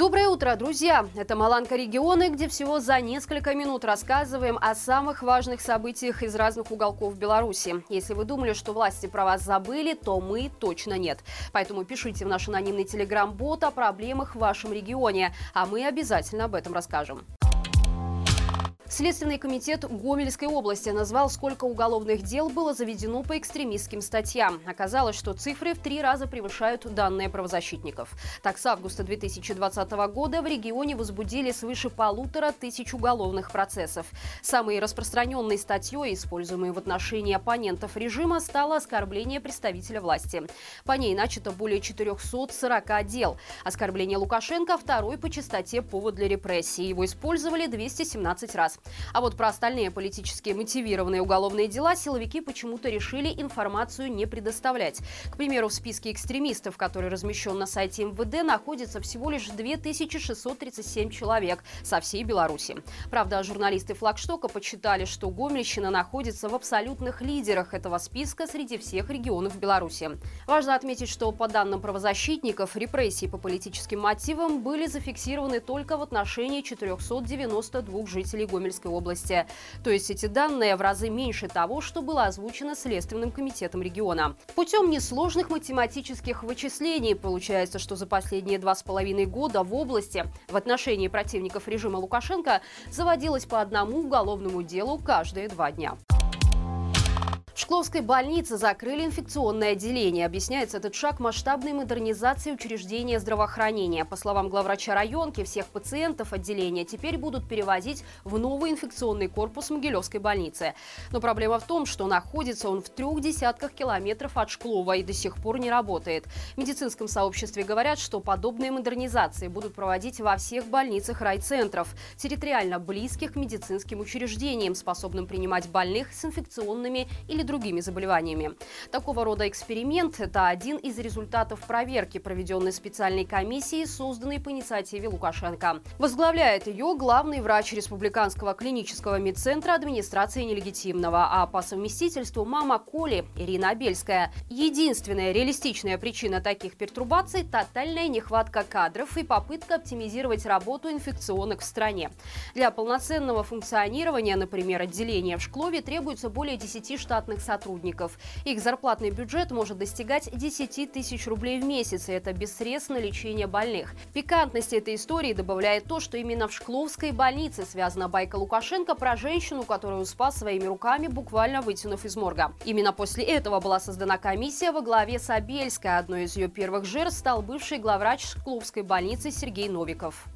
Доброе утро, друзья! Это «Маланка регионы», где всего за несколько минут рассказываем о самых важных событиях из разных уголков Беларуси. Если вы думали, что власти про вас забыли, то мы точно нет. Поэтому пишите в наш анонимный телеграм-бот о проблемах в вашем регионе, а мы обязательно об этом расскажем. Следственный комитет Гомельской области назвал, сколько уголовных дел было заведено по экстремистским статьям. Оказалось, что цифры в три раза превышают данные правозащитников. Так, с августа 2020 года в регионе возбудили свыше полутора тысяч уголовных процессов. Самой распространенной статьей, используемой в отношении оппонентов режима, стало оскорбление представителя власти. По ней начато более 440 дел. Оскорбление Лукашенко – второй по частоте повод для репрессий. Его использовали 217 раз. А вот про остальные политически мотивированные уголовные дела силовики почему-то решили информацию не предоставлять. К примеру, в списке экстремистов, который размещен на сайте МВД, находится всего лишь 2637 человек со всей Беларуси. Правда, журналисты флагштока подсчитали, что Гомельщина находится в абсолютных лидерах этого списка среди всех регионов Беларуси. Важно отметить, что по данным правозащитников, репрессии по политическим мотивам были зафиксированы только в отношении 492 жителей Гомельщины Гомельской области. То есть эти данные в разы меньше того, что было озвучено Следственным комитетом региона. Путем несложных математических вычислений получается, что за последние два с половиной года в области в отношении противников режима Лукашенко заводилось по одному уголовному делу каждые два дня. Шкловской больнице закрыли инфекционное отделение. Объясняется этот шаг масштабной модернизации учреждения здравоохранения. По словам главврача районки, всех пациентов отделения теперь будут перевозить в новый инфекционный корпус Могилевской больницы. Но проблема в том, что находится он в трех десятках километров от Шклова и до сих пор не работает. В медицинском сообществе говорят, что подобные модернизации будут проводить во всех больницах райцентров, территориально близких к медицинским учреждениям, способным принимать больных с инфекционными или другими заболеваниями. Такого рода эксперимент – это один из результатов проверки, проведенной специальной комиссией, созданной по инициативе Лукашенко. Возглавляет ее главный врач Республиканского клинического медцентра администрации нелегитимного, а по совместительству мама Коли Ирина Абельская. Единственная реалистичная причина таких пертурбаций – тотальная нехватка кадров и попытка оптимизировать работу инфекционных в стране. Для полноценного функционирования, например, отделения в Шклове требуется более 10 штатных штатных сотрудников. Их зарплатный бюджет может достигать 10 тысяч рублей в месяц, и это без средств на лечение больных. Пикантности этой истории добавляет то, что именно в Шкловской больнице связана байка Лукашенко про женщину, которую спас своими руками, буквально вытянув из морга. Именно после этого была создана комиссия во главе Сабельской. Одной из ее первых жертв стал бывший главврач Шкловской больницы Сергей Новиков.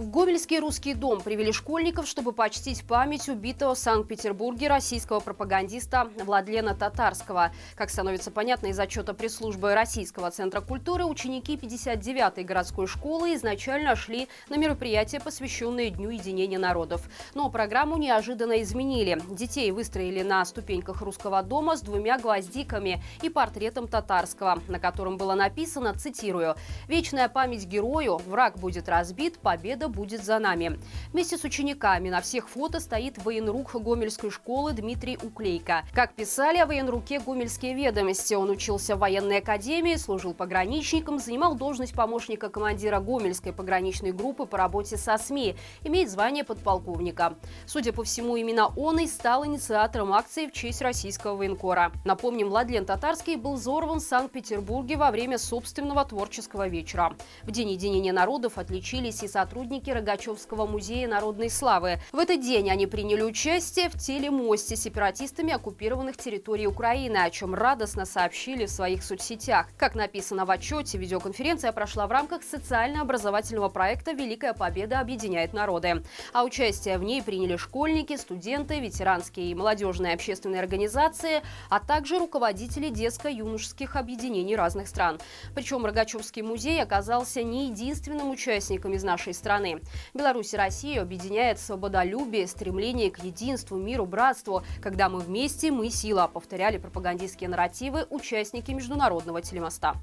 В Гомельский русский дом привели школьников, чтобы почтить память убитого в Санкт-Петербурге российского пропагандиста Владлена Татарского. Как становится понятно из отчета пресс-службы Российского центра культуры, ученики 59-й городской школы изначально шли на мероприятие, посвященное Дню единения народов. Но программу неожиданно изменили. Детей выстроили на ступеньках русского дома с двумя гвоздиками и портретом Татарского, на котором было написано, цитирую, «Вечная память герою, враг будет разбит, победа будет за нами. Вместе с учениками на всех фото стоит военрук Гомельской школы Дмитрий Уклейко. Как писали о военруке Гомельские ведомости, он учился в военной академии, служил пограничником, занимал должность помощника командира Гомельской пограничной группы по работе со СМИ, имеет звание подполковника. Судя по всему, именно он и стал инициатором акции в честь российского военкора. Напомним, Владлен Татарский был взорван в Санкт-Петербурге во время собственного творческого вечера. В День единения народов отличились и сотрудники сотрудники Рогачевского музея народной славы. В этот день они приняли участие в телемосте с сепаратистами оккупированных территорий Украины, о чем радостно сообщили в своих соцсетях. Как написано в отчете, видеоконференция прошла в рамках социально-образовательного проекта «Великая Победа объединяет народы». А участие в ней приняли школьники, студенты, ветеранские и молодежные общественные организации, а также руководители детско-юношеских объединений разных стран. Причем Рогачевский музей оказался не единственным участником из нашей страны страны. Беларусь и Россию объединяет свободолюбие, стремление к единству, миру, братству. Когда мы вместе, мы сила, повторяли пропагандистские нарративы участники международного телемоста.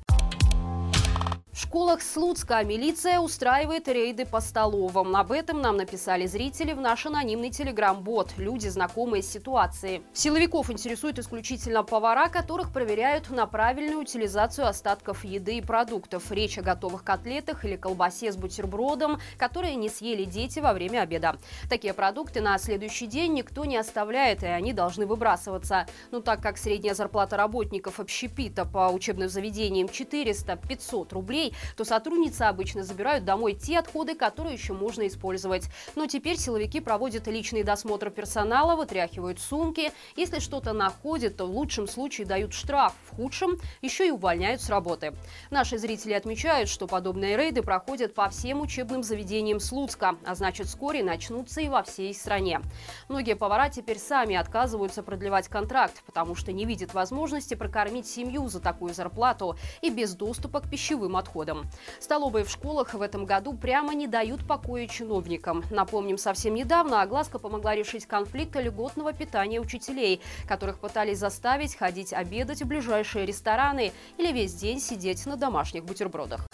В школах Слуцка милиция устраивает рейды по столовым. Об этом нам написали зрители в наш анонимный телеграм-бот. Люди, знакомые с ситуацией. Силовиков интересуют исключительно повара, которых проверяют на правильную утилизацию остатков еды и продуктов. Речь о готовых котлетах или колбасе с бутербродом, которые не съели дети во время обеда. Такие продукты на следующий день никто не оставляет, и они должны выбрасываться. Но так как средняя зарплата работников общепита по учебным заведениям 400-500 рублей, детей, то сотрудницы обычно забирают домой те отходы, которые еще можно использовать. Но теперь силовики проводят личный досмотр персонала, вытряхивают сумки. Если что-то находят, то в лучшем случае дают штраф, в худшем еще и увольняют с работы. Наши зрители отмечают, что подобные рейды проходят по всем учебным заведениям Слуцка, а значит вскоре начнутся и во всей стране. Многие повара теперь сами отказываются продлевать контракт, потому что не видят возможности прокормить семью за такую зарплату и без доступа к пищевым отходам доходам. Столовые в школах в этом году прямо не дают покоя чиновникам. Напомним, совсем недавно огласка помогла решить конфликт льготного питания учителей, которых пытались заставить ходить обедать в ближайшие рестораны или весь день сидеть на домашних бутербродах.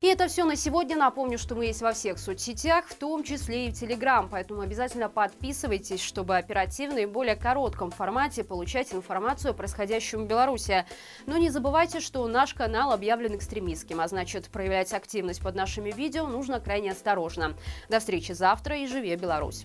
И это все на сегодня. Напомню, что мы есть во всех соцсетях, в том числе и в Телеграм. Поэтому обязательно подписывайтесь, чтобы оперативно и в более коротком формате получать информацию о происходящем в Беларуси. Но не забывайте, что наш канал объявлен экстремистским, а значит проявлять активность под нашими видео нужно крайне осторожно. До встречи завтра и живи Беларусь!